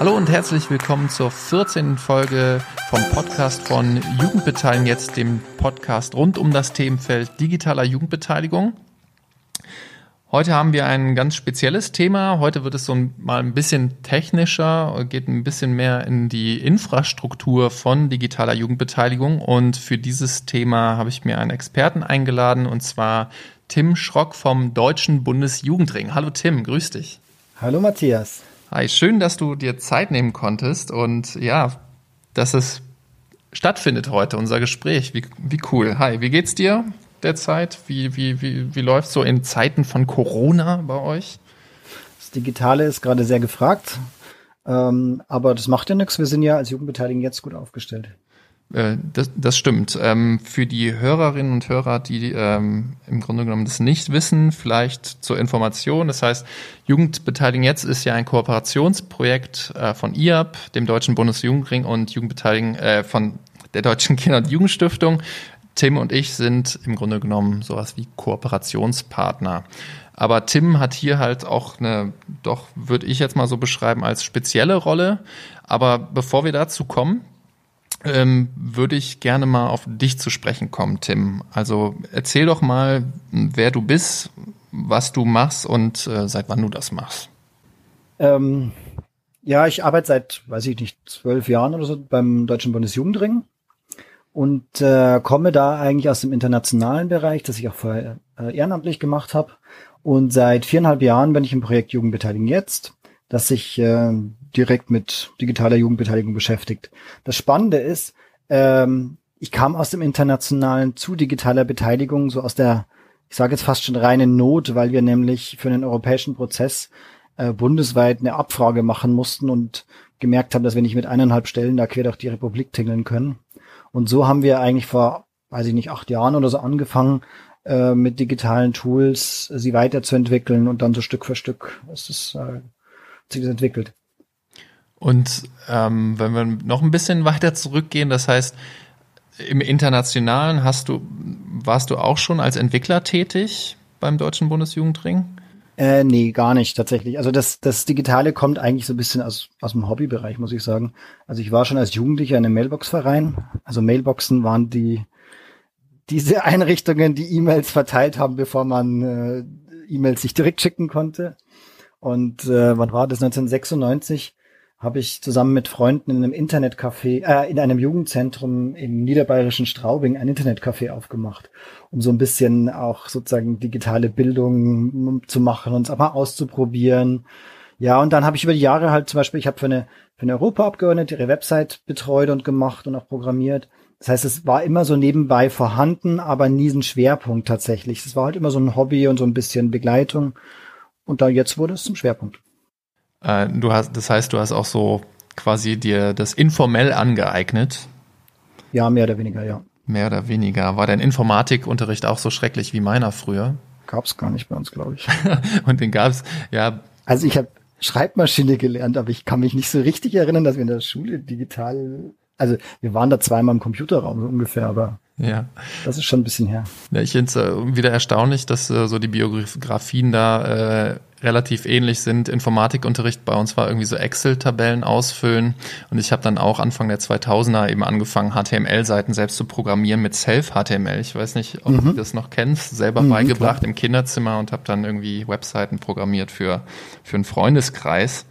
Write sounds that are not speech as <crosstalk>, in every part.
Hallo und herzlich willkommen zur 14. Folge vom Podcast von Jugendbeteiligung, jetzt dem Podcast rund um das Themenfeld digitaler Jugendbeteiligung. Heute haben wir ein ganz spezielles Thema. Heute wird es so mal ein bisschen technischer, geht ein bisschen mehr in die Infrastruktur von digitaler Jugendbeteiligung. Und für dieses Thema habe ich mir einen Experten eingeladen, und zwar Tim Schrock vom Deutschen Bundesjugendring. Hallo Tim, grüß dich. Hallo Matthias. Hi, schön, dass du dir Zeit nehmen konntest und ja, dass es stattfindet heute, unser Gespräch. Wie, wie cool. Hi, wie geht's dir derzeit? Wie, wie, wie, wie läuft so in Zeiten von Corona bei euch? Das Digitale ist gerade sehr gefragt, ähm, aber das macht ja nichts. Wir sind ja als Jugendbeteiligung jetzt gut aufgestellt. Äh, das, das stimmt. Ähm, für die Hörerinnen und Hörer, die ähm, im Grunde genommen das nicht wissen, vielleicht zur Information. Das heißt, Jugendbeteiligung jetzt ist ja ein Kooperationsprojekt äh, von IAB, dem Deutschen Bundesjugendring und Jugendbeteiligung äh, von der Deutschen Kinder- und Jugendstiftung. Tim und ich sind im Grunde genommen sowas wie Kooperationspartner. Aber Tim hat hier halt auch eine, doch würde ich jetzt mal so beschreiben, als spezielle Rolle. Aber bevor wir dazu kommen, ähm, würde ich gerne mal auf dich zu sprechen kommen, Tim. Also erzähl doch mal, wer du bist, was du machst und äh, seit wann du das machst. Ähm, ja, ich arbeite seit, weiß ich nicht, zwölf Jahren oder so beim Deutschen Bundesjugendring und äh, komme da eigentlich aus dem internationalen Bereich, das ich auch vorher äh, ehrenamtlich gemacht habe. Und seit viereinhalb Jahren bin ich im Projekt Jugendbeteiligung jetzt, das sich äh, direkt mit digitaler Jugendbeteiligung beschäftigt. Das Spannende ist, ähm, ich kam aus dem Internationalen zu digitaler Beteiligung, so aus der, ich sage jetzt fast schon reinen Not, weil wir nämlich für den europäischen Prozess äh, bundesweit eine Abfrage machen mussten und gemerkt haben, dass wir nicht mit eineinhalb Stellen da quer durch die Republik tingeln können. Und so haben wir eigentlich vor, weiß ich nicht, acht Jahren oder so angefangen, äh, mit digitalen Tools sie weiterzuentwickeln und dann so Stück für Stück ist es, äh, sich das entwickelt. Und ähm, wenn wir noch ein bisschen weiter zurückgehen, das heißt, im Internationalen hast du, warst du auch schon als Entwickler tätig beim Deutschen Bundesjugendring? Äh, nee, gar nicht tatsächlich. Also das, das Digitale kommt eigentlich so ein bisschen aus, aus dem Hobbybereich, muss ich sagen. Also ich war schon als Jugendlicher in einem Mailbox-Verein. Also Mailboxen waren die diese <laughs> Einrichtungen, die E-Mails verteilt haben, bevor man äh, E-Mails sich direkt schicken konnte. Und äh, wann war das? 1996 habe ich zusammen mit Freunden in einem Internetcafé, äh, in einem Jugendzentrum im niederbayerischen Straubing ein Internetcafé aufgemacht, um so ein bisschen auch sozusagen digitale Bildung zu machen und es auch mal auszuprobieren. Ja, und dann habe ich über die Jahre halt zum Beispiel, ich habe für eine, für eine Europaabgeordnete ihre Website betreut und gemacht und auch programmiert. Das heißt, es war immer so nebenbei vorhanden, aber nie ein Schwerpunkt tatsächlich. Es war halt immer so ein Hobby und so ein bisschen Begleitung. Und da jetzt wurde es zum Schwerpunkt. Äh, du hast, das heißt, du hast auch so quasi dir das informell angeeignet. Ja, mehr oder weniger, ja. Mehr oder weniger. War dein Informatikunterricht auch so schrecklich wie meiner früher? Gab's gar nicht bei uns, glaube ich. <laughs> Und den gab's, ja. Also ich habe Schreibmaschine gelernt, aber ich kann mich nicht so richtig erinnern, dass wir in der Schule digital, also wir waren da zweimal im Computerraum so ungefähr, aber ja. Das ist schon ein bisschen her. Ja, ich finde es äh, wieder erstaunlich, dass äh, so die Biografien da äh, relativ ähnlich sind. Informatikunterricht bei uns war irgendwie so Excel-Tabellen ausfüllen und ich habe dann auch Anfang der 2000er eben angefangen, HTML-Seiten selbst zu programmieren mit Self-HTML. Ich weiß nicht, ob mhm. du das noch kennst, selber mhm, beigebracht klar. im Kinderzimmer und habe dann irgendwie Webseiten programmiert für, für einen Freundeskreis.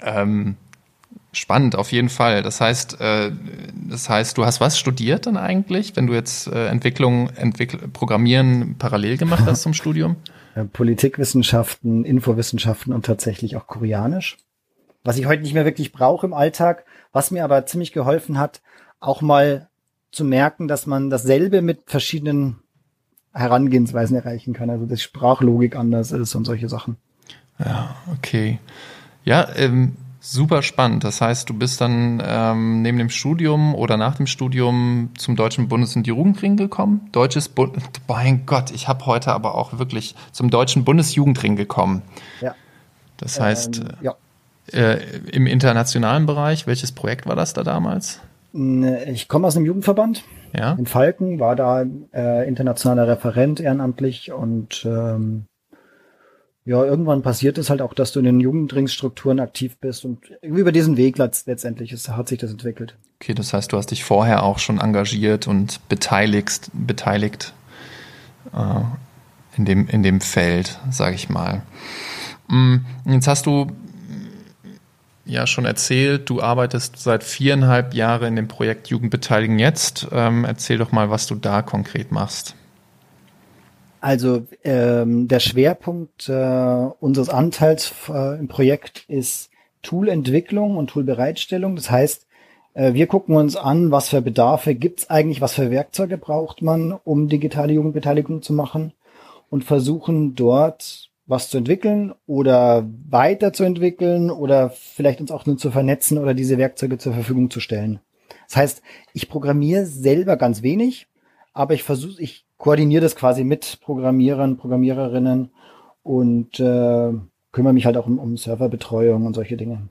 Ähm, Spannend, auf jeden Fall. Das heißt, äh, das heißt, du hast was studiert dann eigentlich, wenn du jetzt äh, Entwicklung, Entwickl Programmieren parallel gemacht hast zum <laughs> Studium? Politikwissenschaften, Infowissenschaften und tatsächlich auch Koreanisch. Was ich heute nicht mehr wirklich brauche im Alltag, was mir aber ziemlich geholfen hat, auch mal zu merken, dass man dasselbe mit verschiedenen Herangehensweisen erreichen kann. Also dass Sprachlogik anders ist und solche Sachen. Ja, okay. Ja, ähm, Super spannend. Das heißt, du bist dann ähm, neben dem Studium oder nach dem Studium zum Deutschen Bundes- und Jugendring gekommen. Deutsches Bund. Mein Gott, ich habe heute aber auch wirklich zum Deutschen Bundesjugendring gekommen. Ja. Das heißt. Ähm, ja. Äh, Im internationalen Bereich, welches Projekt war das da damals? Ich komme aus einem Jugendverband ja. in Falken, war da äh, internationaler Referent ehrenamtlich und ähm, ja, irgendwann passiert es halt auch, dass du in den Jugendringsstrukturen aktiv bist und über diesen Weg letztendlich ist, hat sich das entwickelt. Okay, das heißt, du hast dich vorher auch schon engagiert und beteiligt, beteiligt äh, in, dem, in dem Feld, sage ich mal. Mm, jetzt hast du ja schon erzählt, du arbeitest seit viereinhalb Jahren in dem Projekt Jugendbeteiligen jetzt. Ähm, erzähl doch mal, was du da konkret machst. Also ähm, der Schwerpunkt äh, unseres Anteils äh, im Projekt ist Toolentwicklung und Toolbereitstellung. Das heißt, äh, wir gucken uns an, was für Bedarfe gibt's eigentlich, was für Werkzeuge braucht man, um digitale Jugendbeteiligung zu machen und versuchen dort was zu entwickeln oder weiterzuentwickeln oder vielleicht uns auch nur zu vernetzen oder diese Werkzeuge zur Verfügung zu stellen. Das heißt, ich programmiere selber ganz wenig, aber ich versuche, ich koordiniere das quasi mit Programmierern, Programmiererinnen und äh, kümmere mich halt auch um, um Serverbetreuung und solche Dinge.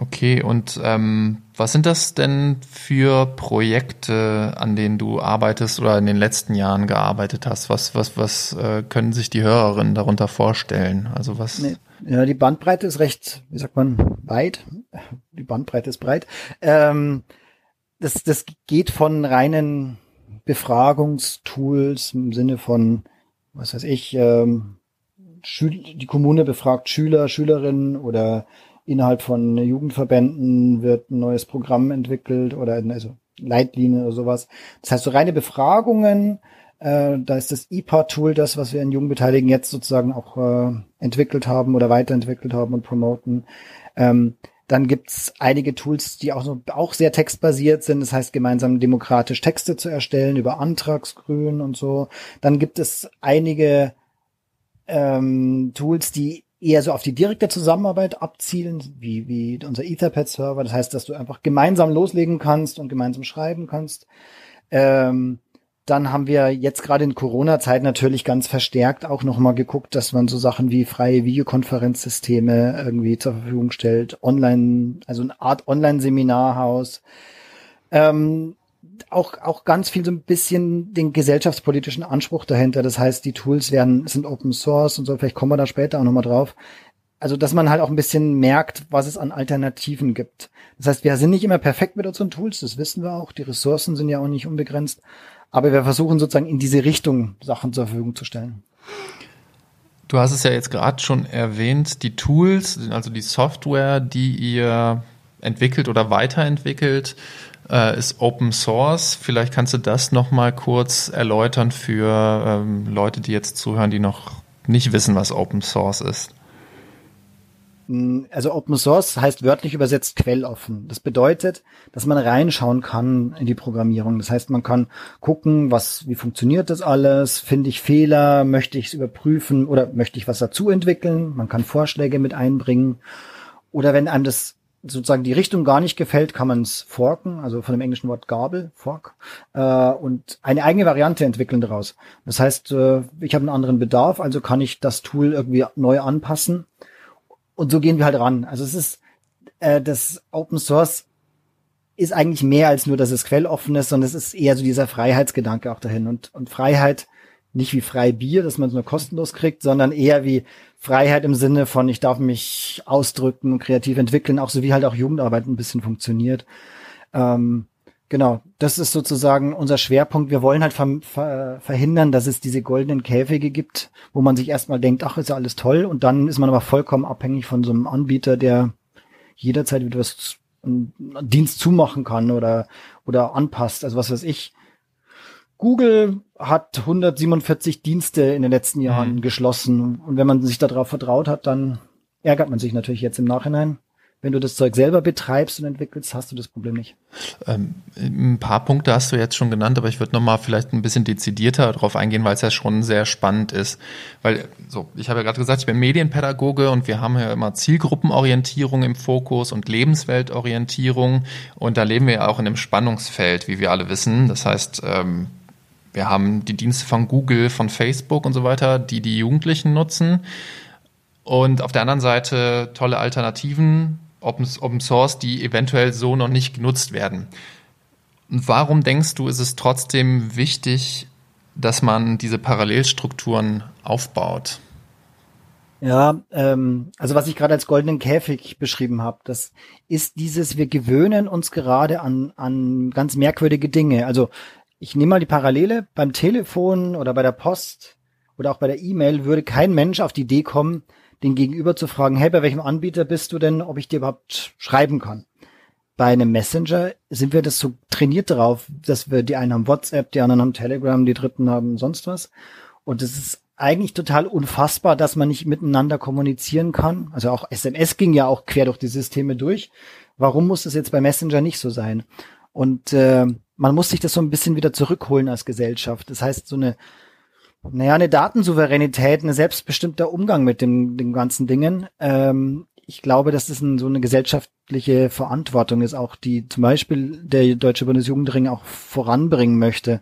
Okay, und ähm, was sind das denn für Projekte, an denen du arbeitest oder in den letzten Jahren gearbeitet hast? Was, was, was äh, können sich die Hörerinnen darunter vorstellen? Also was? Nee, ja, die Bandbreite ist recht, wie sagt man, weit. Die Bandbreite ist breit. Ähm, das, das geht von reinen Befragungstools im Sinne von, was weiß ich, ähm, die Kommune befragt Schüler, Schülerinnen oder innerhalb von Jugendverbänden wird ein neues Programm entwickelt oder also Leitlinien oder sowas. Das heißt, so reine Befragungen, äh, da ist das IPA-Tool das, was wir in Jugendbeteiligen jetzt sozusagen auch äh, entwickelt haben oder weiterentwickelt haben und promoten. Ähm, dann gibt's einige Tools, die auch, so, auch sehr textbasiert sind, das heißt gemeinsam demokratisch Texte zu erstellen über Antragsgrün und so. Dann gibt es einige ähm, Tools, die eher so auf die direkte Zusammenarbeit abzielen, wie, wie unser Etherpad-Server. Das heißt, dass du einfach gemeinsam loslegen kannst und gemeinsam schreiben kannst. Ähm, dann haben wir jetzt gerade in Corona-Zeit natürlich ganz verstärkt auch nochmal geguckt, dass man so Sachen wie freie Videokonferenzsysteme irgendwie zur Verfügung stellt, online, also eine Art Online-Seminarhaus. Ähm, auch, auch ganz viel so ein bisschen den gesellschaftspolitischen Anspruch dahinter. Das heißt, die Tools werden, sind Open Source und so, vielleicht kommen wir da später auch nochmal drauf. Also, dass man halt auch ein bisschen merkt, was es an Alternativen gibt. Das heißt, wir sind nicht immer perfekt mit unseren Tools, das wissen wir auch. Die Ressourcen sind ja auch nicht unbegrenzt. Aber wir versuchen sozusagen in diese Richtung Sachen zur Verfügung zu stellen. Du hast es ja jetzt gerade schon erwähnt, die Tools, also die Software, die ihr entwickelt oder weiterentwickelt, äh, ist Open Source. Vielleicht kannst du das nochmal kurz erläutern für ähm, Leute, die jetzt zuhören, die noch nicht wissen, was Open Source ist. Also Open Source heißt wörtlich übersetzt quelloffen. Das bedeutet, dass man reinschauen kann in die Programmierung. Das heißt, man kann gucken, was, wie funktioniert das alles? Finde ich Fehler? Möchte ich es überprüfen oder möchte ich was dazu entwickeln? Man kann Vorschläge mit einbringen. Oder wenn einem das sozusagen die Richtung gar nicht gefällt, kann man es forken, also von dem englischen Wort Gabel, Fork, äh, und eine eigene Variante entwickeln daraus. Das heißt, äh, ich habe einen anderen Bedarf, also kann ich das Tool irgendwie neu anpassen und so gehen wir halt ran. Also es ist äh, das Open Source ist eigentlich mehr als nur, dass es quelloffen ist, sondern es ist eher so dieser Freiheitsgedanke auch dahin. Und, und Freiheit nicht wie frei Bier, dass man es nur kostenlos kriegt, sondern eher wie Freiheit im Sinne von, ich darf mich ausdrücken und kreativ entwickeln, auch so wie halt auch Jugendarbeit ein bisschen funktioniert. Ähm, Genau, das ist sozusagen unser Schwerpunkt. Wir wollen halt ver ver verhindern, dass es diese goldenen Käfige gibt, wo man sich erstmal denkt, ach, ist ja alles toll, und dann ist man aber vollkommen abhängig von so einem Anbieter, der jederzeit wieder was einen Dienst zumachen kann oder oder anpasst. Also was weiß ich. Google hat 147 Dienste in den letzten Jahren mhm. geschlossen und wenn man sich darauf vertraut hat, dann ärgert man sich natürlich jetzt im Nachhinein wenn du das Zeug selber betreibst und entwickelst, hast du das Problem nicht. Ähm, ein paar Punkte hast du jetzt schon genannt, aber ich würde nochmal vielleicht ein bisschen dezidierter darauf eingehen, weil es ja schon sehr spannend ist. Weil, so, ich habe ja gerade gesagt, ich bin Medienpädagoge und wir haben ja immer Zielgruppenorientierung im Fokus und Lebensweltorientierung. Und da leben wir ja auch in einem Spannungsfeld, wie wir alle wissen. Das heißt, ähm, wir haben die Dienste von Google, von Facebook und so weiter, die die Jugendlichen nutzen. und auf der anderen Seite tolle Alternativen, Open, Open Source, die eventuell so noch nicht genutzt werden. Warum denkst du, ist es trotzdem wichtig, dass man diese Parallelstrukturen aufbaut? Ja, ähm, also was ich gerade als goldenen Käfig beschrieben habe, das ist dieses, wir gewöhnen uns gerade an, an ganz merkwürdige Dinge. Also ich nehme mal die Parallele, beim Telefon oder bei der Post oder auch bei der E-Mail würde kein Mensch auf die Idee kommen, den Gegenüber zu fragen, hey, bei welchem Anbieter bist du denn, ob ich dir überhaupt schreiben kann? Bei einem Messenger sind wir das so trainiert darauf, dass wir die einen haben WhatsApp, die anderen haben Telegram, die dritten haben sonst was. Und es ist eigentlich total unfassbar, dass man nicht miteinander kommunizieren kann. Also auch SMS ging ja auch quer durch die Systeme durch. Warum muss das jetzt bei Messenger nicht so sein? Und äh, man muss sich das so ein bisschen wieder zurückholen als Gesellschaft. Das heißt, so eine, naja, eine Datensouveränität, ein selbstbestimmter Umgang mit dem, den ganzen Dingen. Ähm, ich glaube, dass das ein, so eine gesellschaftliche Verantwortung ist, auch die zum Beispiel der Deutsche Bundesjugendring auch voranbringen möchte.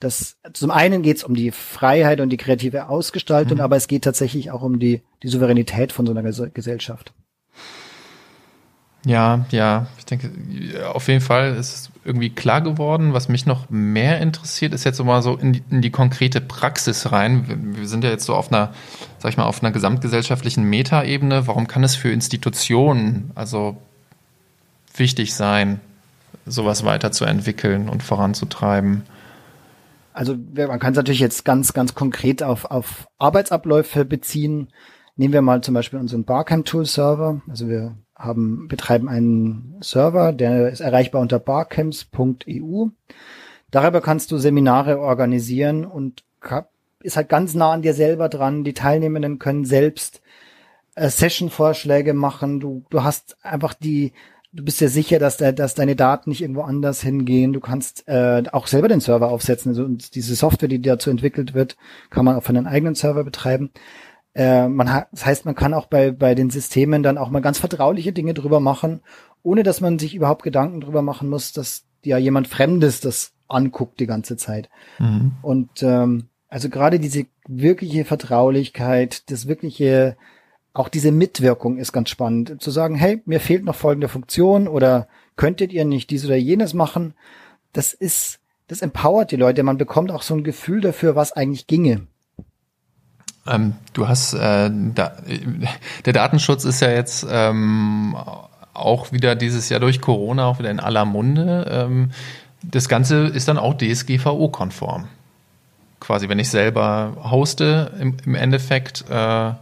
Das, zum einen geht es um die Freiheit und die kreative Ausgestaltung, mhm. aber es geht tatsächlich auch um die, die Souveränität von so einer Gesellschaft. Ja, ja, ich denke, auf jeden Fall ist es irgendwie klar geworden. Was mich noch mehr interessiert, ist jetzt so mal so in die, in die konkrete Praxis rein. Wir sind ja jetzt so auf einer, sag ich mal, auf einer gesamtgesellschaftlichen Metaebene. Warum kann es für Institutionen also wichtig sein, sowas weiterzuentwickeln und voranzutreiben? Also man kann es natürlich jetzt ganz, ganz konkret auf, auf Arbeitsabläufe beziehen. Nehmen wir mal zum Beispiel unseren Barcamp-Tool-Server. Also wir haben, betreiben einen Server, der ist erreichbar unter barcamps.eu. Darüber kannst du Seminare organisieren und ist halt ganz nah an dir selber dran. Die Teilnehmenden können selbst äh, Session-Vorschläge machen. Du, du hast einfach die, du bist ja sicher, dass, der, dass deine Daten nicht irgendwo anders hingehen. Du kannst äh, auch selber den Server aufsetzen. Also diese Software, die dazu entwickelt wird, kann man auf einen eigenen Server betreiben. Äh, man hat, das heißt, man kann auch bei, bei den Systemen dann auch mal ganz vertrauliche Dinge drüber machen, ohne dass man sich überhaupt Gedanken drüber machen muss, dass ja jemand Fremdes das anguckt die ganze Zeit. Mhm. Und ähm, also gerade diese wirkliche Vertraulichkeit, das wirkliche auch diese Mitwirkung ist ganz spannend. Zu sagen, hey, mir fehlt noch folgende Funktion oder könntet ihr nicht dies oder jenes machen? Das ist, das empowert die Leute. Man bekommt auch so ein Gefühl dafür, was eigentlich ginge. Ähm, du hast, äh, da, der Datenschutz ist ja jetzt ähm, auch wieder dieses Jahr durch Corona auch wieder in aller Munde. Ähm, das Ganze ist dann auch DSGVO-konform. Quasi, wenn ich selber hoste, im, im Endeffekt äh,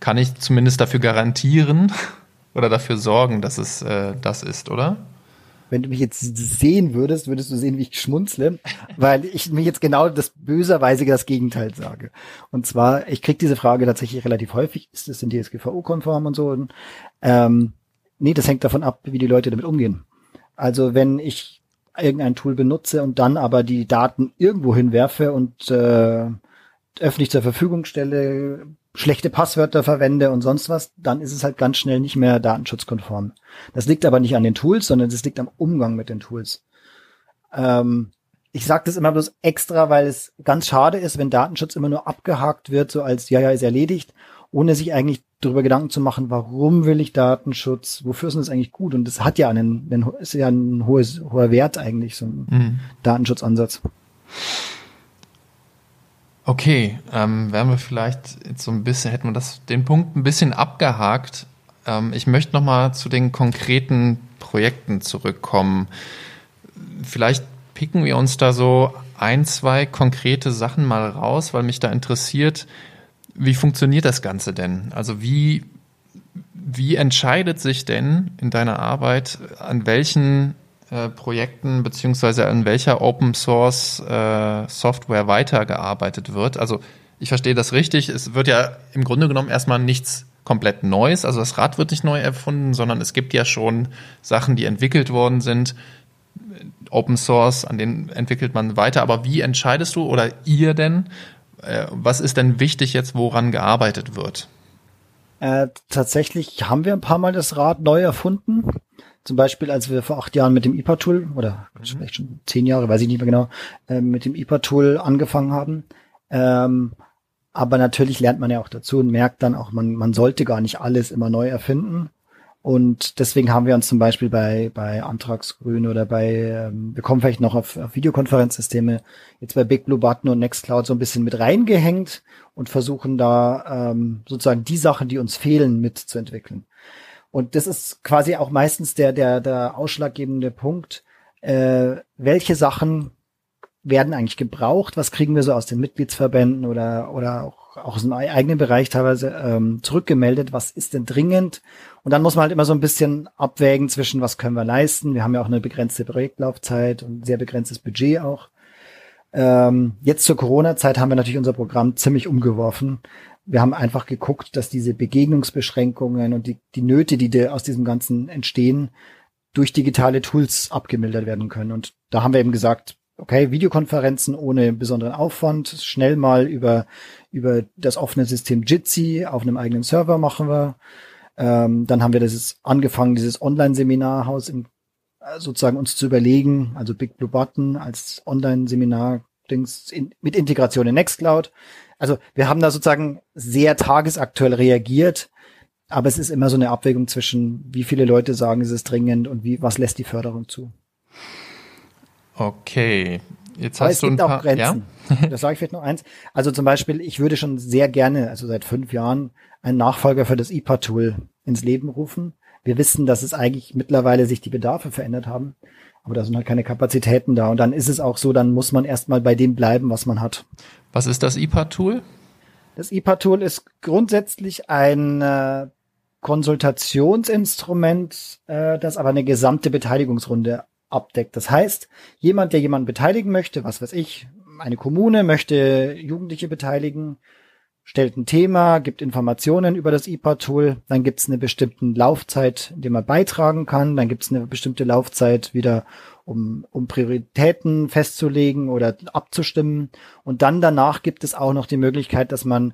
kann ich zumindest dafür garantieren <laughs> oder dafür sorgen, dass es äh, das ist, oder? Wenn du mich jetzt sehen würdest, würdest du sehen, wie ich schmunzle, weil ich mir jetzt genau das böserweise das Gegenteil sage. Und zwar, ich kriege diese Frage tatsächlich relativ häufig, ist das in DSGVO-konform und so? Und, ähm, nee, das hängt davon ab, wie die Leute damit umgehen. Also wenn ich irgendein Tool benutze und dann aber die Daten irgendwo hinwerfe und äh, öffentlich zur Verfügung stelle, schlechte Passwörter verwende und sonst was, dann ist es halt ganz schnell nicht mehr datenschutzkonform. Das liegt aber nicht an den Tools, sondern es liegt am Umgang mit den Tools. Ähm, ich sage das immer bloß extra, weil es ganz schade ist, wenn Datenschutz immer nur abgehakt wird, so als ja, ja, ist erledigt, ohne sich eigentlich darüber Gedanken zu machen, warum will ich Datenschutz, wofür ist das eigentlich gut? Und das hat ja einen, einen ist ja ein hohes, hoher Wert eigentlich, so ein mhm. Datenschutzansatz. Okay, ähm, wären wir vielleicht jetzt so ein bisschen, hätten wir das, den Punkt ein bisschen abgehakt. Ähm, ich möchte nochmal zu den konkreten Projekten zurückkommen. Vielleicht picken wir uns da so ein, zwei konkrete Sachen mal raus, weil mich da interessiert, wie funktioniert das Ganze denn? Also wie, wie entscheidet sich denn in deiner Arbeit, an welchen äh, Projekten beziehungsweise an welcher Open Source äh, Software weitergearbeitet wird. Also ich verstehe das richtig. Es wird ja im Grunde genommen erstmal nichts komplett Neues. Also das Rad wird nicht neu erfunden, sondern es gibt ja schon Sachen, die entwickelt worden sind. Open Source, an denen entwickelt man weiter. Aber wie entscheidest du oder ihr denn, äh, was ist denn wichtig jetzt, woran gearbeitet wird? Äh, tatsächlich haben wir ein paar Mal das Rad neu erfunden. Zum Beispiel, als wir vor acht Jahren mit dem IPA-Tool, oder mhm. vielleicht schon zehn Jahre, weiß ich nicht mehr genau, äh, mit dem IPA-Tool angefangen haben, ähm, Aber natürlich lernt man ja auch dazu und merkt dann auch, man, man sollte gar nicht alles immer neu erfinden. Und deswegen haben wir uns zum Beispiel bei, bei Antragsgrün oder bei, ähm, wir kommen vielleicht noch auf, auf Videokonferenzsysteme, jetzt bei Big Blue Button und Nextcloud so ein bisschen mit reingehängt und versuchen da ähm, sozusagen die Sachen, die uns fehlen, mitzuentwickeln. Und das ist quasi auch meistens der, der, der ausschlaggebende Punkt, äh, welche Sachen werden eigentlich gebraucht, was kriegen wir so aus den Mitgliedsverbänden oder, oder auch auch aus dem eigenen Bereich teilweise ähm, zurückgemeldet, was ist denn dringend? Und dann muss man halt immer so ein bisschen abwägen zwischen, was können wir leisten. Wir haben ja auch eine begrenzte Projektlaufzeit und sehr begrenztes Budget auch. Ähm, jetzt zur Corona-Zeit haben wir natürlich unser Programm ziemlich umgeworfen. Wir haben einfach geguckt, dass diese Begegnungsbeschränkungen und die, die Nöte, die aus diesem Ganzen entstehen, durch digitale Tools abgemildert werden können. Und da haben wir eben gesagt, okay, Videokonferenzen ohne besonderen Aufwand, schnell mal über, über das offene System Jitsi auf einem eigenen Server machen wir. Ähm, dann haben wir das angefangen, dieses Online-Seminarhaus im, äh, sozusagen uns zu überlegen, also Big Blue Button als Online-Seminar-Dings in, mit Integration in Nextcloud. Also wir haben da sozusagen sehr tagesaktuell reagiert, aber es ist immer so eine Abwägung zwischen, wie viele Leute sagen, es ist dringend und wie, was lässt die Förderung zu. Okay. Jetzt Aber hast es du gibt ein paar, auch Grenzen. <laughs> Ja? das sage ich vielleicht noch eins. Also zum Beispiel, ich würde schon sehr gerne, also seit fünf Jahren, einen Nachfolger für das IPA-Tool ins Leben rufen. Wir wissen, dass es eigentlich mittlerweile sich die Bedarfe verändert haben. Aber da sind halt keine Kapazitäten da. Und dann ist es auch so, dann muss man erstmal bei dem bleiben, was man hat. Was ist das IPA-Tool? Das IPA-Tool ist grundsätzlich ein äh, Konsultationsinstrument, äh, das aber eine gesamte Beteiligungsrunde abdeckt. Das heißt, jemand, der jemanden beteiligen möchte, was weiß ich, eine Kommune möchte Jugendliche beteiligen, stellt ein Thema, gibt Informationen über das IPA-Tool, dann gibt es eine bestimmte Laufzeit, in der man beitragen kann, dann gibt es eine bestimmte Laufzeit wieder, um, um Prioritäten festzulegen oder abzustimmen. Und dann danach gibt es auch noch die Möglichkeit, dass man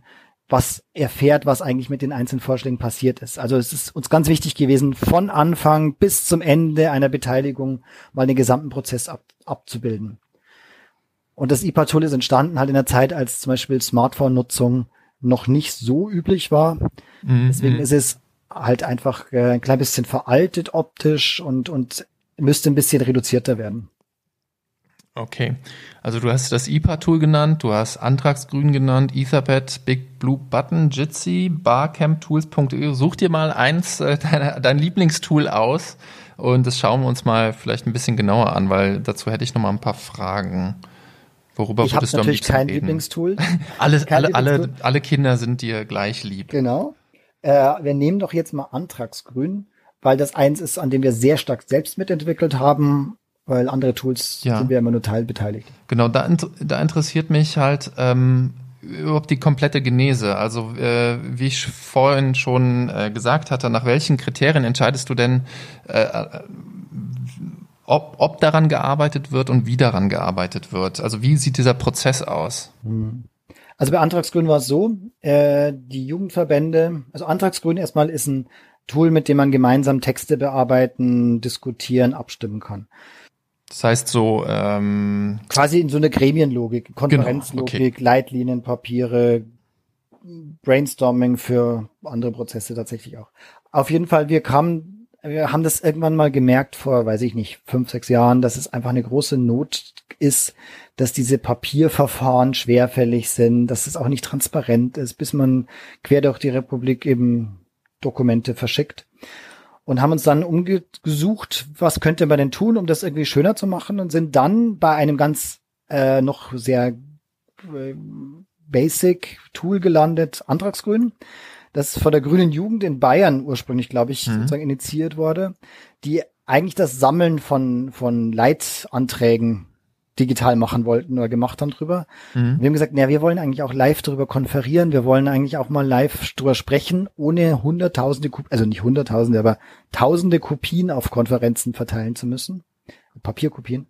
was erfährt, was eigentlich mit den einzelnen Vorschlägen passiert ist. Also es ist uns ganz wichtig gewesen, von Anfang bis zum Ende einer Beteiligung mal den gesamten Prozess ab, abzubilden. Und das IPA-Tool ist entstanden halt in der Zeit, als zum Beispiel Smartphone-Nutzung noch nicht so üblich war. Mhm. Deswegen ist es halt einfach äh, ein klein bisschen veraltet optisch und, und müsste ein bisschen reduzierter werden. Okay, also du hast das IPA-Tool genannt, du hast Antragsgrün genannt, Etherpad, Big Blue Button, Jitsi, Barcamptools.eu. Such dir mal eins, äh, dein, dein Lieblingstool aus und das schauen wir uns mal vielleicht ein bisschen genauer an, weil dazu hätte ich noch mal ein paar Fragen. Worüber ich würdest du am liebsten kein reden? Lieblingstool. <laughs> alle, kein alle, Lieblingstool. alle, alle Kinder sind dir gleich lieb. Genau. Äh, wir nehmen doch jetzt mal Antragsgrün, weil das eins ist, an dem wir sehr stark selbst mitentwickelt haben weil andere Tools ja. sind wir immer nur teilbeteiligt. Genau, da, da interessiert mich halt ähm, überhaupt die komplette Genese. Also äh, wie ich vorhin schon äh, gesagt hatte, nach welchen Kriterien entscheidest du denn, äh, äh ob, ob daran gearbeitet wird und wie daran gearbeitet wird? Also wie sieht dieser Prozess aus? Hm. Also bei Antragsgrün war es so, äh, die Jugendverbände, also Antragsgrün erstmal ist ein Tool, mit dem man gemeinsam Texte bearbeiten, diskutieren, abstimmen kann. Das heißt so ähm quasi in so eine Gremienlogik, Konferenzlogik, genau, okay. Leitlinien, Papiere, Brainstorming für andere Prozesse tatsächlich auch. Auf jeden Fall, wir kamen, wir haben das irgendwann mal gemerkt vor, weiß ich nicht, fünf, sechs Jahren, dass es einfach eine große Not ist, dass diese Papierverfahren schwerfällig sind, dass es auch nicht transparent ist, bis man quer durch die Republik eben Dokumente verschickt und haben uns dann umgesucht, was könnte man denn tun, um das irgendwie schöner zu machen und sind dann bei einem ganz äh, noch sehr äh, basic Tool gelandet, Antragsgrün. Das von der Grünen Jugend in Bayern ursprünglich, glaube ich, mhm. sozusagen initiiert wurde, die eigentlich das Sammeln von, von Leitanträgen digital machen wollten oder gemacht haben drüber. Mhm. Wir haben gesagt, naja, wir wollen eigentlich auch live drüber konferieren, wir wollen eigentlich auch mal live drüber sprechen, ohne hunderttausende, also nicht hunderttausende, aber tausende Kopien auf Konferenzen verteilen zu müssen. Papierkopien.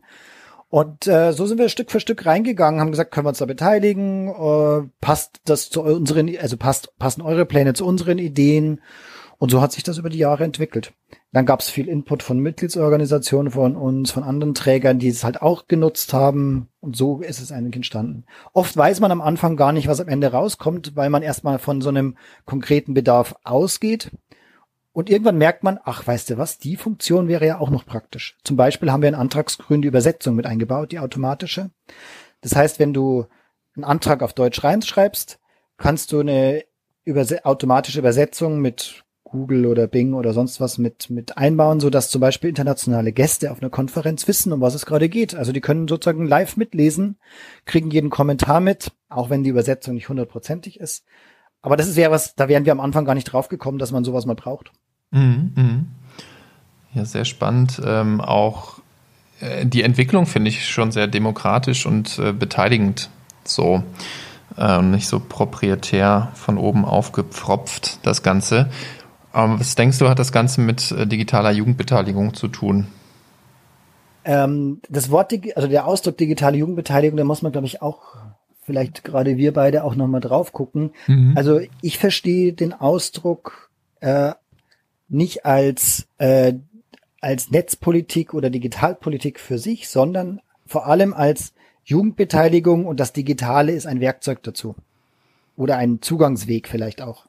Und äh, so sind wir Stück für Stück reingegangen, haben gesagt, können wir uns da beteiligen, äh, passt das zu unseren, also passt, passen eure Pläne zu unseren Ideen. Und so hat sich das über die Jahre entwickelt. Dann gab es viel Input von Mitgliedsorganisationen von uns, von anderen Trägern, die es halt auch genutzt haben. Und so ist es eigentlich entstanden. Oft weiß man am Anfang gar nicht, was am Ende rauskommt, weil man erstmal von so einem konkreten Bedarf ausgeht. Und irgendwann merkt man, ach, weißt du was, die Funktion wäre ja auch noch praktisch. Zum Beispiel haben wir in Antragsgrün die Übersetzung mit eingebaut, die automatische. Das heißt, wenn du einen Antrag auf Deutsch reinschreibst, kannst du eine Überse automatische Übersetzung mit Google oder Bing oder sonst was mit, mit einbauen, so dass zum Beispiel internationale Gäste auf einer Konferenz wissen, um was es gerade geht. Also die können sozusagen live mitlesen, kriegen jeden Kommentar mit, auch wenn die Übersetzung nicht hundertprozentig ist. Aber das ist ja was, da wären wir am Anfang gar nicht drauf gekommen, dass man sowas mal braucht. Mhm, mh. Ja, sehr spannend. Ähm, auch äh, die Entwicklung finde ich schon sehr demokratisch und äh, beteiligend. So äh, nicht so proprietär von oben aufgepfropft, das Ganze. Aber was denkst du, hat das Ganze mit äh, digitaler Jugendbeteiligung zu tun? Ähm, das Wort, also der Ausdruck digitale Jugendbeteiligung, da muss man, glaube ich, auch vielleicht gerade wir beide auch nochmal drauf gucken. Mhm. Also ich verstehe den Ausdruck äh, nicht als, äh, als Netzpolitik oder Digitalpolitik für sich, sondern vor allem als Jugendbeteiligung und das Digitale ist ein Werkzeug dazu. Oder ein Zugangsweg vielleicht auch.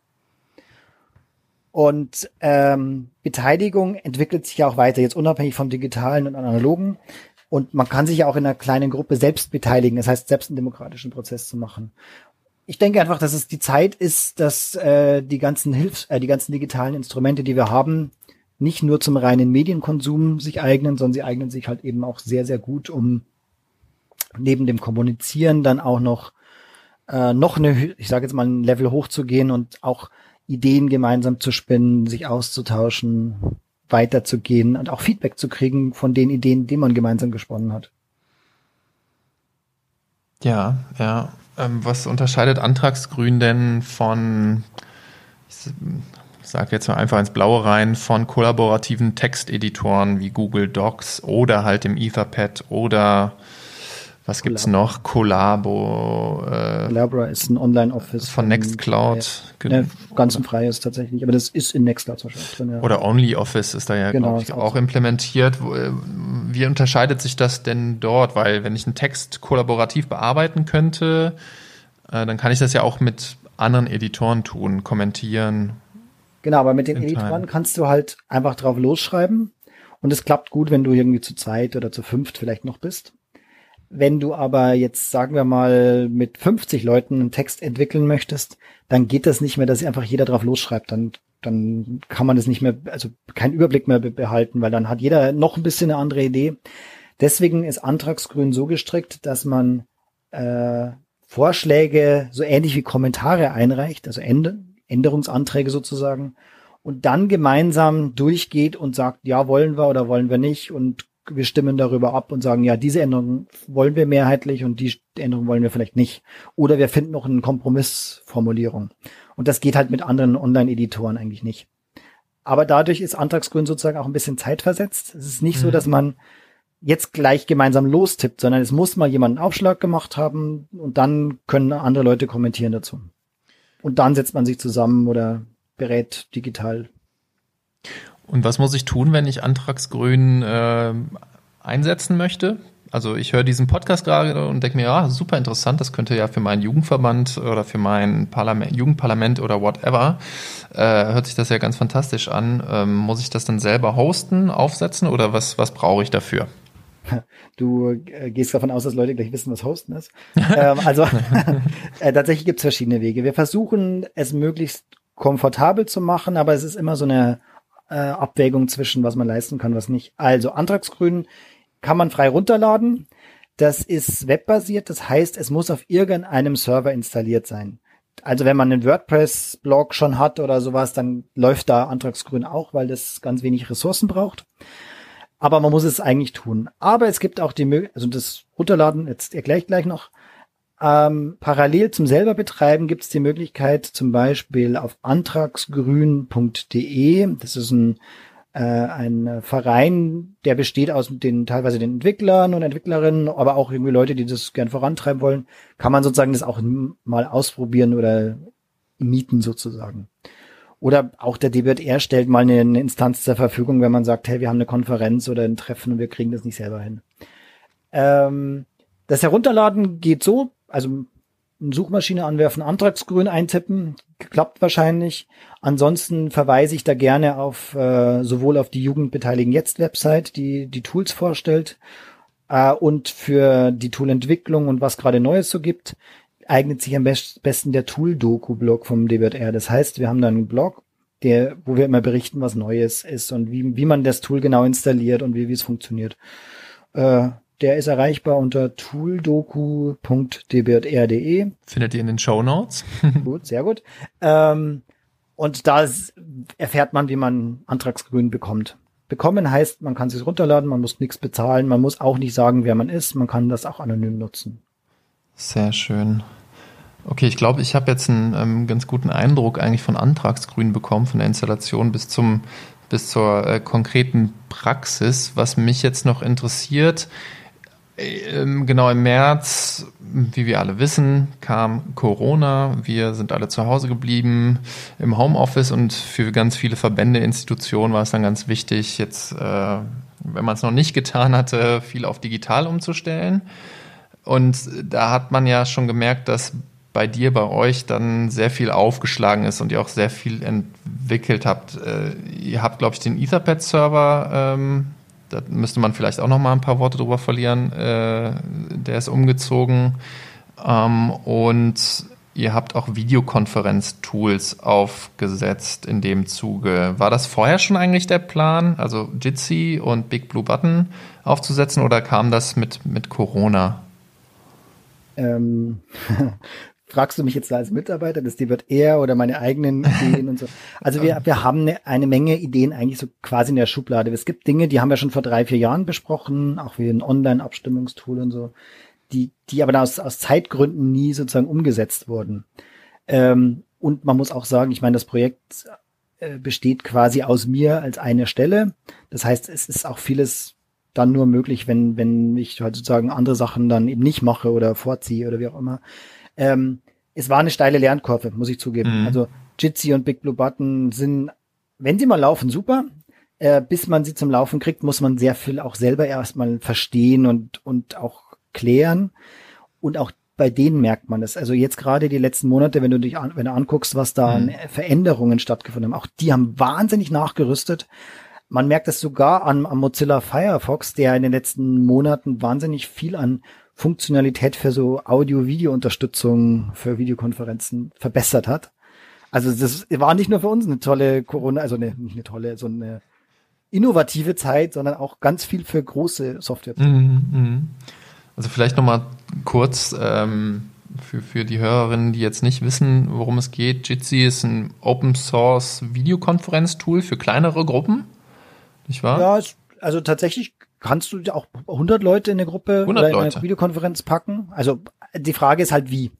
Und ähm, Beteiligung entwickelt sich ja auch weiter, jetzt unabhängig vom Digitalen und Analogen. Und man kann sich ja auch in einer kleinen Gruppe selbst beteiligen, das heißt, selbst einen demokratischen Prozess zu machen. Ich denke einfach, dass es die Zeit ist, dass äh, die ganzen Hilfs-, äh, die ganzen digitalen Instrumente, die wir haben, nicht nur zum reinen Medienkonsum sich eignen, sondern sie eignen sich halt eben auch sehr, sehr gut, um neben dem Kommunizieren dann auch noch äh, noch eine, ich sage jetzt mal, ein Level hochzugehen und auch Ideen gemeinsam zu spinnen, sich auszutauschen, weiterzugehen und auch Feedback zu kriegen von den Ideen, die man gemeinsam gesponnen hat. Ja, ja. Ähm, was unterscheidet Antragsgrün denn von, ich sage jetzt mal einfach ins Blaue rein, von kollaborativen Texteditoren wie Google Docs oder halt dem Etherpad oder was gibt's noch? Collabo. Äh, Collabora ist ein Online-Office. Von, Nextcloud. Ne, ganz ein freies tatsächlich, aber das ist in Nextcloud wahrscheinlich drin. Ja. Oder OnlyOffice ist da ja, genau, ich, auch, auch implementiert. Äh, wie unterscheidet sich das denn dort? Weil wenn ich einen Text kollaborativ bearbeiten könnte, äh, dann kann ich das ja auch mit anderen Editoren tun, kommentieren. Genau, aber mit den Editoren kannst du halt einfach drauf losschreiben. Und es klappt gut, wenn du irgendwie zu zweit oder zu fünft vielleicht noch bist. Wenn du aber jetzt, sagen wir mal, mit 50 Leuten einen Text entwickeln möchtest, dann geht das nicht mehr, dass einfach jeder drauf losschreibt. Dann, dann kann man das nicht mehr, also keinen Überblick mehr behalten, weil dann hat jeder noch ein bisschen eine andere Idee. Deswegen ist Antragsgrün so gestrickt, dass man äh, Vorschläge so ähnlich wie Kommentare einreicht, also Änderungsanträge sozusagen, und dann gemeinsam durchgeht und sagt, ja, wollen wir oder wollen wir nicht und wir stimmen darüber ab und sagen, ja, diese Änderung wollen wir mehrheitlich und die Änderung wollen wir vielleicht nicht. Oder wir finden noch eine Kompromissformulierung. Und das geht halt mit anderen Online-Editoren eigentlich nicht. Aber dadurch ist Antragsgrün sozusagen auch ein bisschen zeitversetzt. Es ist nicht mhm. so, dass man jetzt gleich gemeinsam lostippt, sondern es muss mal jemand einen Aufschlag gemacht haben und dann können andere Leute kommentieren dazu. Und dann setzt man sich zusammen oder berät digital. Und was muss ich tun, wenn ich Antragsgrün äh, einsetzen möchte? Also ich höre diesen Podcast gerade und denke mir, ja, super interessant, das könnte ja für meinen Jugendverband oder für mein Parlament, Jugendparlament oder whatever, äh, hört sich das ja ganz fantastisch an. Ähm, muss ich das dann selber hosten, aufsetzen oder was, was brauche ich dafür? <laughs> Du äh, gehst davon aus, dass Leute gleich wissen, was Hosten ist. <laughs> ähm, also <laughs> äh, tatsächlich gibt es verschiedene Wege. Wir versuchen es möglichst komfortabel zu machen, aber es ist immer so eine äh, Abwägung zwischen, was man leisten kann, was nicht. Also Antragsgrün kann man frei runterladen. Das ist webbasiert, das heißt, es muss auf irgendeinem Server installiert sein. Also wenn man einen WordPress-Blog schon hat oder sowas, dann läuft da Antragsgrün auch, weil das ganz wenig Ressourcen braucht. Aber man muss es eigentlich tun. Aber es gibt auch die Möglichkeit, also das Runterladen, jetzt erkläre ich gleich noch, ähm, parallel zum selber betreiben gibt es die Möglichkeit, zum Beispiel auf antragsgrün.de, das ist ein, äh, ein Verein, der besteht aus den teilweise den Entwicklern und Entwicklerinnen, aber auch irgendwie Leute, die das gern vorantreiben wollen, kann man sozusagen das auch mal ausprobieren oder mieten sozusagen. Oder auch der DBR stellt mal eine, eine, Instanz zur Verfügung, wenn man sagt, hey, wir haben eine Konferenz oder ein Treffen und wir kriegen das nicht selber hin. Ähm, das Herunterladen geht so, also Suchmaschine anwerfen, Antragsgrün eintippen, klappt wahrscheinlich. Ansonsten verweise ich da gerne auf äh, sowohl auf die Jugendbeteiligen jetzt Website, die die Tools vorstellt, äh, und für die Toolentwicklung und was gerade Neues so gibt, eignet sich am best besten der Tool-Doku-Blog vom DBR. Das heißt, wir haben da einen Blog, der, wo wir immer berichten, was Neues ist und wie, wie man das Tool genau installiert und wie, wie es funktioniert. Äh, der ist erreichbar unter tooldoku.dbr.de. Findet ihr in den Show Notes. <laughs> gut, sehr gut. Ähm, und da erfährt man, wie man Antragsgrün bekommt. Bekommen heißt, man kann es sich runterladen, man muss nichts bezahlen, man muss auch nicht sagen, wer man ist, man kann das auch anonym nutzen. Sehr schön. Okay, ich glaube, ich habe jetzt einen ähm, ganz guten Eindruck eigentlich von Antragsgrün bekommen, von der Installation bis zum bis zur äh, konkreten Praxis. Was mich jetzt noch interessiert, genau im März, wie wir alle wissen, kam Corona. Wir sind alle zu Hause geblieben im Homeoffice und für ganz viele Verbände, Institutionen war es dann ganz wichtig, jetzt, äh, wenn man es noch nicht getan hatte, viel auf digital umzustellen. Und da hat man ja schon gemerkt, dass bei dir, bei euch dann sehr viel aufgeschlagen ist und ihr auch sehr viel entwickelt habt. Äh, ihr habt, glaube ich, den Etherpad-Server ähm, da müsste man vielleicht auch noch mal ein paar Worte drüber verlieren. Äh, der ist umgezogen. Ähm, und ihr habt auch Videokonferenz-Tools aufgesetzt in dem Zuge. War das vorher schon eigentlich der Plan, also Jitsi und Big Blue Button aufzusetzen oder kam das mit, mit Corona? Ähm, <laughs> fragst du mich jetzt als Mitarbeiter, das die wird er oder meine eigenen <laughs> Ideen und so. Also wir, wir haben eine, eine Menge Ideen eigentlich so quasi in der Schublade. Es gibt Dinge, die haben wir schon vor drei, vier Jahren besprochen, auch wie ein Online-Abstimmungstool und so, die, die aber aus, aus Zeitgründen nie sozusagen umgesetzt wurden. Ähm, und man muss auch sagen, ich meine, das Projekt äh, besteht quasi aus mir als eine Stelle. Das heißt, es ist auch vieles dann nur möglich, wenn, wenn ich halt sozusagen andere Sachen dann eben nicht mache oder vorziehe oder wie auch immer. Ähm, es war eine steile Lernkurve, muss ich zugeben. Mhm. Also Jitsi und Big Blue Button sind, wenn sie mal laufen, super. Äh, bis man sie zum Laufen kriegt, muss man sehr viel auch selber erstmal verstehen und, und auch klären. Und auch bei denen merkt man das. Also jetzt gerade die letzten Monate, wenn du dich an, wenn du anguckst, was da mhm. an Veränderungen stattgefunden haben, auch die haben wahnsinnig nachgerüstet. Man merkt es sogar an, am Mozilla Firefox, der in den letzten Monaten wahnsinnig viel an Funktionalität für so Audio-Video-Unterstützung für Videokonferenzen verbessert hat. Also das war nicht nur für uns eine tolle Corona, also eine, nicht eine tolle, so eine innovative Zeit, sondern auch ganz viel für große Software. Mhm, mhm. Also vielleicht nochmal kurz ähm, für, für die Hörerinnen, die jetzt nicht wissen, worum es geht. Jitsi ist ein Open Source Videokonferenz-Tool für kleinere Gruppen, nicht wahr? Ja, also tatsächlich kannst du auch 100 Leute in eine Gruppe oder in eine Videokonferenz packen? Also die Frage ist halt wie.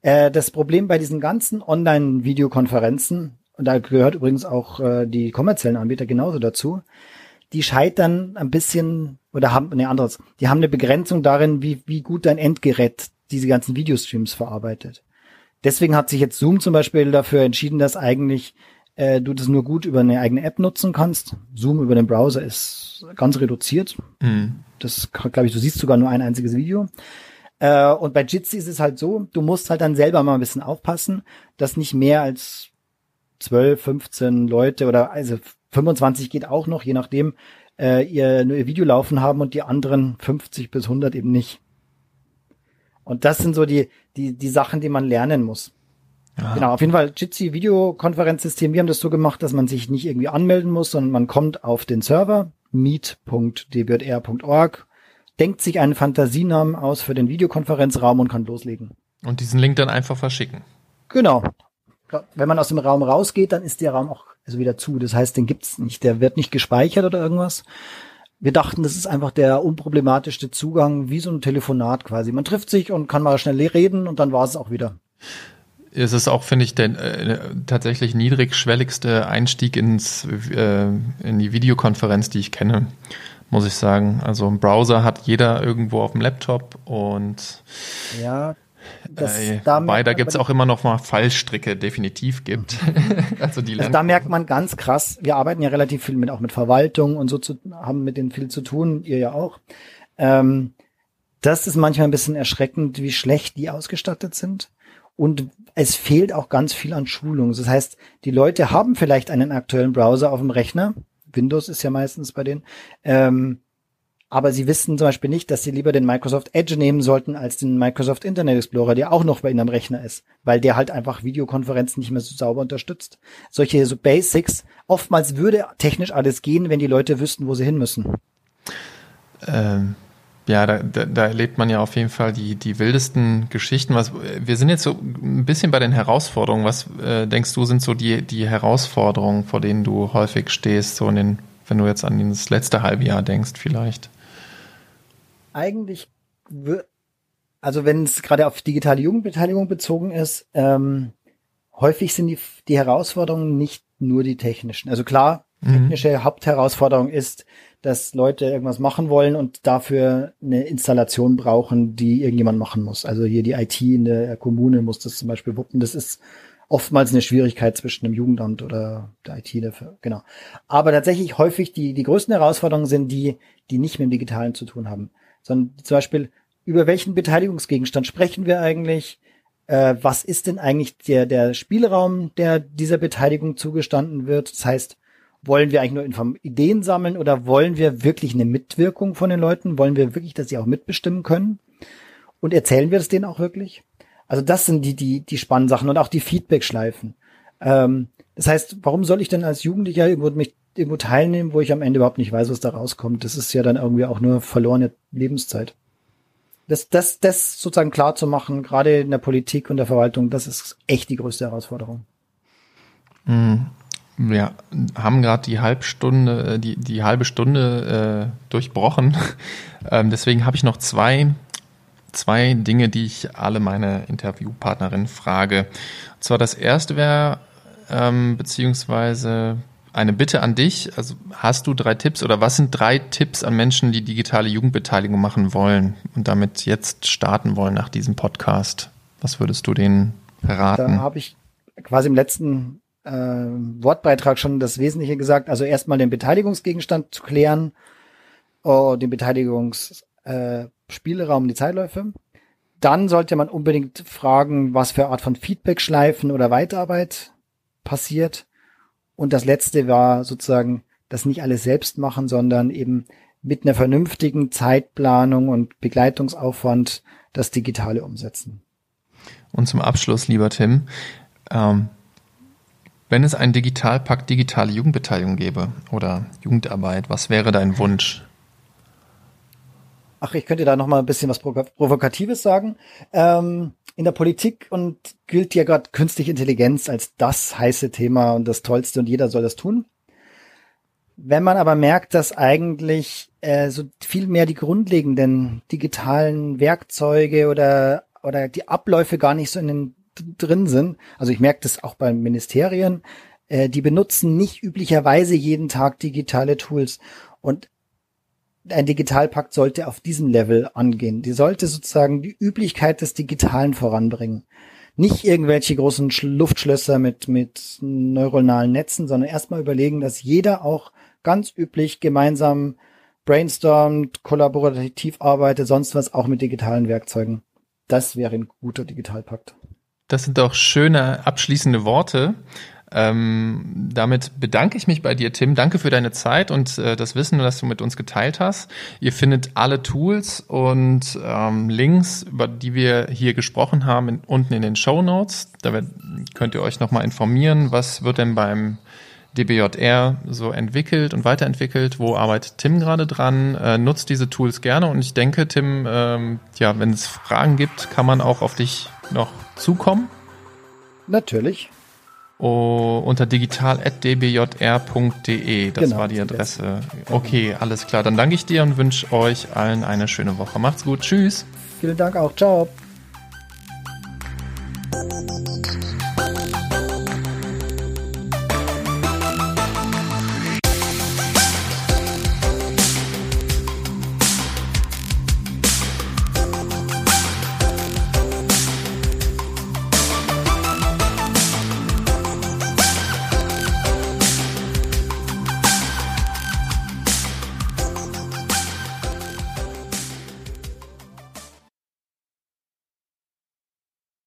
Äh, das Problem bei diesen ganzen Online-Videokonferenzen, und da gehört übrigens auch äh, die kommerziellen Anbieter genauso dazu, die scheitern ein bisschen oder haben ne anderes, die haben eine Begrenzung darin, wie, wie gut dein Endgerät diese ganzen Videostreams verarbeitet. Deswegen hat sich jetzt Zoom zum Beispiel dafür entschieden, dass eigentlich äh, du das nur gut über eine eigene App nutzen kannst. Zoom über den Browser ist ganz reduziert. Mhm. Das glaube ich, du siehst sogar nur ein einziges Video. Äh, und bei Jitsi ist es halt so, du musst halt dann selber mal ein bisschen aufpassen, dass nicht mehr als 12, 15 Leute oder also 25 geht auch noch, je nachdem, äh, ihr nur ihr Video laufen haben und die anderen 50 bis 100 eben nicht. Und das sind so die, die, die Sachen, die man lernen muss. Ja. Genau, auf jeden Fall Jitsi Videokonferenzsystem. Wir haben das so gemacht, dass man sich nicht irgendwie anmelden muss, sondern man kommt auf den Server meet.dbr.org, denkt sich einen Fantasienamen aus für den Videokonferenzraum und kann loslegen. Und diesen Link dann einfach verschicken. Genau. Wenn man aus dem Raum rausgeht, dann ist der Raum auch also wieder zu. Das heißt, den gibt's nicht. Der wird nicht gespeichert oder irgendwas. Wir dachten, das ist einfach der unproblematischste Zugang, wie so ein Telefonat quasi. Man trifft sich und kann mal schnell reden und dann war es auch wieder es ist auch, finde ich, der äh, tatsächlich niedrigschwelligste Einstieg ins, äh, in die Videokonferenz, die ich kenne, muss ich sagen. Also ein Browser hat jeder irgendwo auf dem Laptop und ja, Das, äh, da wobei da gibt's auch immer noch mal Fallstricke, definitiv gibt. <laughs> also die also da merkt man ganz krass, wir arbeiten ja relativ viel mit auch mit Verwaltung und so zu, haben mit denen viel zu tun, ihr ja auch. Ähm, das ist manchmal ein bisschen erschreckend, wie schlecht die ausgestattet sind. Und es fehlt auch ganz viel an Schulung. Das heißt, die Leute haben vielleicht einen aktuellen Browser auf dem Rechner. Windows ist ja meistens bei denen. Ähm, aber sie wissen zum Beispiel nicht, dass sie lieber den Microsoft Edge nehmen sollten als den Microsoft Internet Explorer, der auch noch bei ihnen am Rechner ist, weil der halt einfach Videokonferenzen nicht mehr so sauber unterstützt. Solche so Basics. Oftmals würde technisch alles gehen, wenn die Leute wüssten, wo sie hin müssen. Ähm, ja, da, da, da erlebt man ja auf jeden Fall die, die wildesten Geschichten. Was, wir sind jetzt so ein bisschen bei den Herausforderungen. Was äh, denkst du, sind so die, die Herausforderungen, vor denen du häufig stehst, so in den, wenn du jetzt an das letzte halbe Jahr denkst, vielleicht? Eigentlich, also wenn es gerade auf digitale Jugendbeteiligung bezogen ist, ähm, häufig sind die, die Herausforderungen nicht nur die technischen. Also klar, mhm. technische mhm. Hauptherausforderung ist, dass Leute irgendwas machen wollen und dafür eine Installation brauchen, die irgendjemand machen muss. Also hier die IT in der Kommune muss das zum Beispiel wuppen. Das ist oftmals eine Schwierigkeit zwischen dem Jugendamt oder der IT dafür. Genau. Aber tatsächlich häufig die, die größten Herausforderungen sind die, die nicht mit dem Digitalen zu tun haben. Sondern zum Beispiel, über welchen Beteiligungsgegenstand sprechen wir eigentlich? Äh, was ist denn eigentlich der, der Spielraum, der dieser Beteiligung zugestanden wird? Das heißt, wollen wir eigentlich nur Ideen sammeln oder wollen wir wirklich eine Mitwirkung von den Leuten? Wollen wir wirklich, dass sie auch mitbestimmen können? Und erzählen wir das denen auch wirklich? Also das sind die, die, die spannenden Sachen und auch die Feedback-Schleifen. Ähm, das heißt, warum soll ich denn als Jugendlicher irgendwo mich irgendwo teilnehmen, wo ich am Ende überhaupt nicht weiß, was da rauskommt? Das ist ja dann irgendwie auch nur verlorene Lebenszeit. Das, das, das sozusagen klar zu machen, gerade in der Politik und der Verwaltung, das ist echt die größte Herausforderung. Mhm. Wir haben gerade die Halbstunde, äh, die, die halbe Stunde äh, durchbrochen. <laughs> ähm, deswegen habe ich noch zwei, zwei Dinge, die ich alle meine Interviewpartnerinnen frage. Und zwar das erste wäre, ähm, beziehungsweise eine Bitte an dich. Also hast du drei Tipps oder was sind drei Tipps an Menschen, die digitale Jugendbeteiligung machen wollen und damit jetzt starten wollen nach diesem Podcast? Was würdest du denen verraten? Da habe ich quasi im letzten äh, Wortbeitrag schon das Wesentliche gesagt. Also erstmal den Beteiligungsgegenstand zu klären, oh, den Beteiligungsspielraum, äh, die Zeitläufe. Dann sollte man unbedingt fragen, was für Art von Feedback-Schleifen oder Weiterarbeit passiert. Und das letzte war sozusagen das nicht alles selbst machen, sondern eben mit einer vernünftigen Zeitplanung und Begleitungsaufwand das Digitale umsetzen. Und zum Abschluss, lieber Tim, ähm, wenn es einen Digitalpakt digitale Jugendbeteiligung gäbe oder Jugendarbeit, was wäre dein Wunsch? Ach, ich könnte da noch mal ein bisschen was Provokatives sagen. Ähm, in der Politik und gilt ja gerade künstliche Intelligenz als das heiße Thema und das Tollste und jeder soll das tun. Wenn man aber merkt, dass eigentlich äh, so viel mehr die grundlegenden digitalen Werkzeuge oder oder die Abläufe gar nicht so in den drin sind. Also ich merke das auch bei Ministerien. Äh, die benutzen nicht üblicherweise jeden Tag digitale Tools. Und ein Digitalpakt sollte auf diesem Level angehen. Die sollte sozusagen die Üblichkeit des Digitalen voranbringen. Nicht irgendwelche großen Luftschlösser mit, mit neuronalen Netzen, sondern erstmal überlegen, dass jeder auch ganz üblich gemeinsam brainstormt, kollaborativ arbeitet, sonst was auch mit digitalen Werkzeugen. Das wäre ein guter Digitalpakt. Das sind doch schöne abschließende Worte. Ähm, damit bedanke ich mich bei dir, Tim. Danke für deine Zeit und äh, das Wissen, das du mit uns geteilt hast. Ihr findet alle Tools und ähm, Links, über die wir hier gesprochen haben, in, unten in den Show Notes. Da könnt ihr euch nochmal informieren, was wird denn beim DBJR so entwickelt und weiterentwickelt. Wo arbeitet Tim gerade dran? Äh, nutzt diese Tools gerne und ich denke, Tim, ähm, ja, wenn es Fragen gibt, kann man auch auf dich noch zukommen? Natürlich. Oh, unter digital.dbjr.de. Das genau, war die Adresse. Okay, alles klar. Dann danke ich dir und wünsche euch allen eine schöne Woche. Macht's gut. Tschüss. Vielen Dank auch. Ciao.